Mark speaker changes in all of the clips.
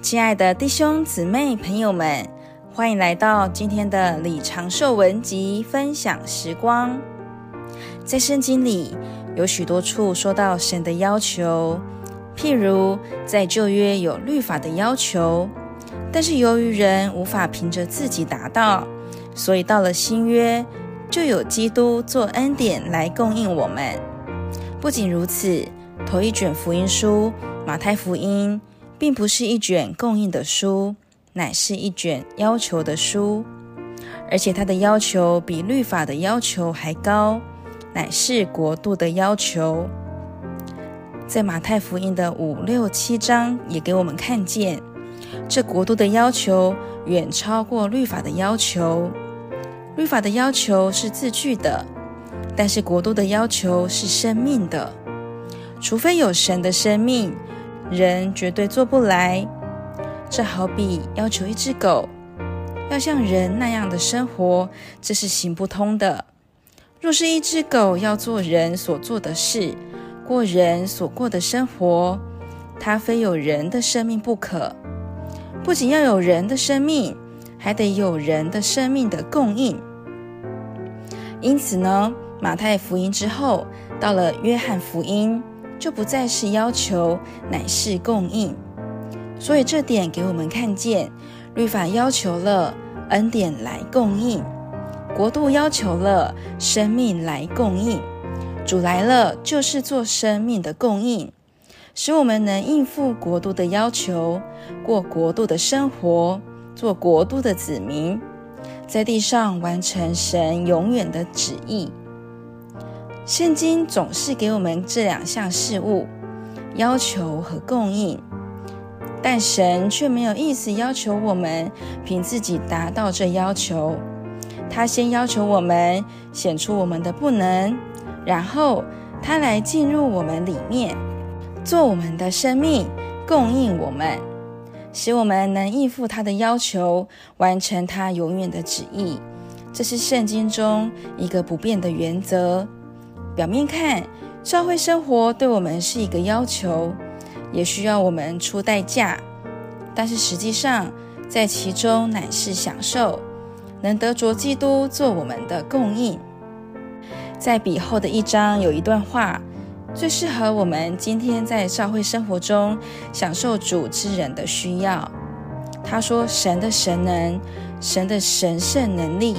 Speaker 1: 亲爱的弟兄姊妹、朋友们，欢迎来到今天的李长寿文集分享时光。在圣经里有许多处说到神的要求，譬如在旧约有律法的要求，但是由于人无法凭着自己达到，所以到了新约就有基督做恩典来供应我们。不仅如此，头一卷福音书马太福音，并不是一卷供应的书，乃是一卷要求的书，而且它的要求比律法的要求还高，乃是国度的要求。在马太福音的五六七章也给我们看见，这国度的要求远超过律法的要求。律法的要求是字句的，但是国度的要求是生命的，除非有神的生命。人绝对做不来，这好比要求一只狗要像人那样的生活，这是行不通的。若是一只狗要做人所做的事，过人所过的生活，它非有人的生命不可。不仅要有人的生命，还得有人的生命的供应。因此呢，马太福音之后，到了约翰福音。就不再是要求，乃是供应。所以这点给我们看见，律法要求了恩典来供应，国度要求了生命来供应。主来了，就是做生命的供应，使我们能应付国度的要求，过国度的生活，做国度的子民，在地上完成神永远的旨意。圣经总是给我们这两项事物，要求和供应，但神却没有意思要求我们凭自己达到这要求。他先要求我们显出我们的不能，然后他来进入我们里面，做我们的生命，供应我们，使我们能应付他的要求，完成他永远的旨意。这是圣经中一个不变的原则。表面看，教会生活对我们是一个要求，也需要我们出代价。但是实际上，在其中乃是享受，能得着基督做我们的供应。在彼后的一章有一段话，最适合我们今天在教会生活中享受主之人的需要。他说：“神的神能，神的神圣能力。”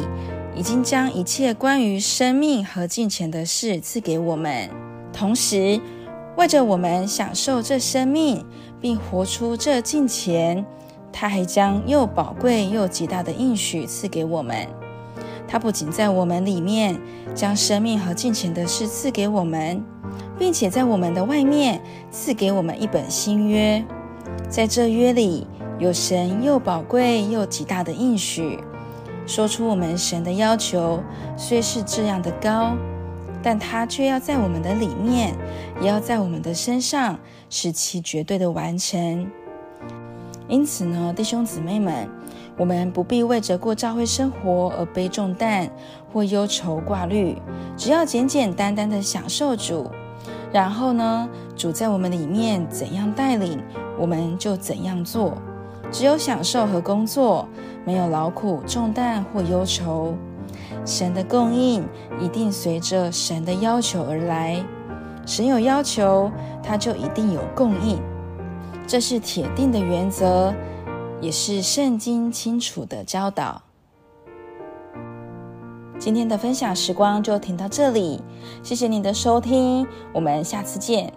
Speaker 1: 已经将一切关于生命和金钱的事赐给我们，同时为着我们享受这生命，并活出这金钱，他还将又宝贵又极大的应许赐给我们。他不仅在我们里面将生命和金钱的事赐给我们，并且在我们的外面赐给我们一本新约，在这约里有神又宝贵又极大的应许。说出我们神的要求，虽是这样的高，但他却要在我们的里面，也要在我们的身上，使其绝对的完成。因此呢，弟兄姊妹们，我们不必为着过教会生活而背重担或忧愁挂虑，只要简简单单的享受主，然后呢，主在我们里面怎样带领，我们就怎样做。只有享受和工作，没有劳苦重担或忧愁。神的供应一定随着神的要求而来。神有要求，他就一定有供应，这是铁定的原则，也是圣经清楚的教导。今天的分享时光就停到这里，谢谢您的收听，我们下次见。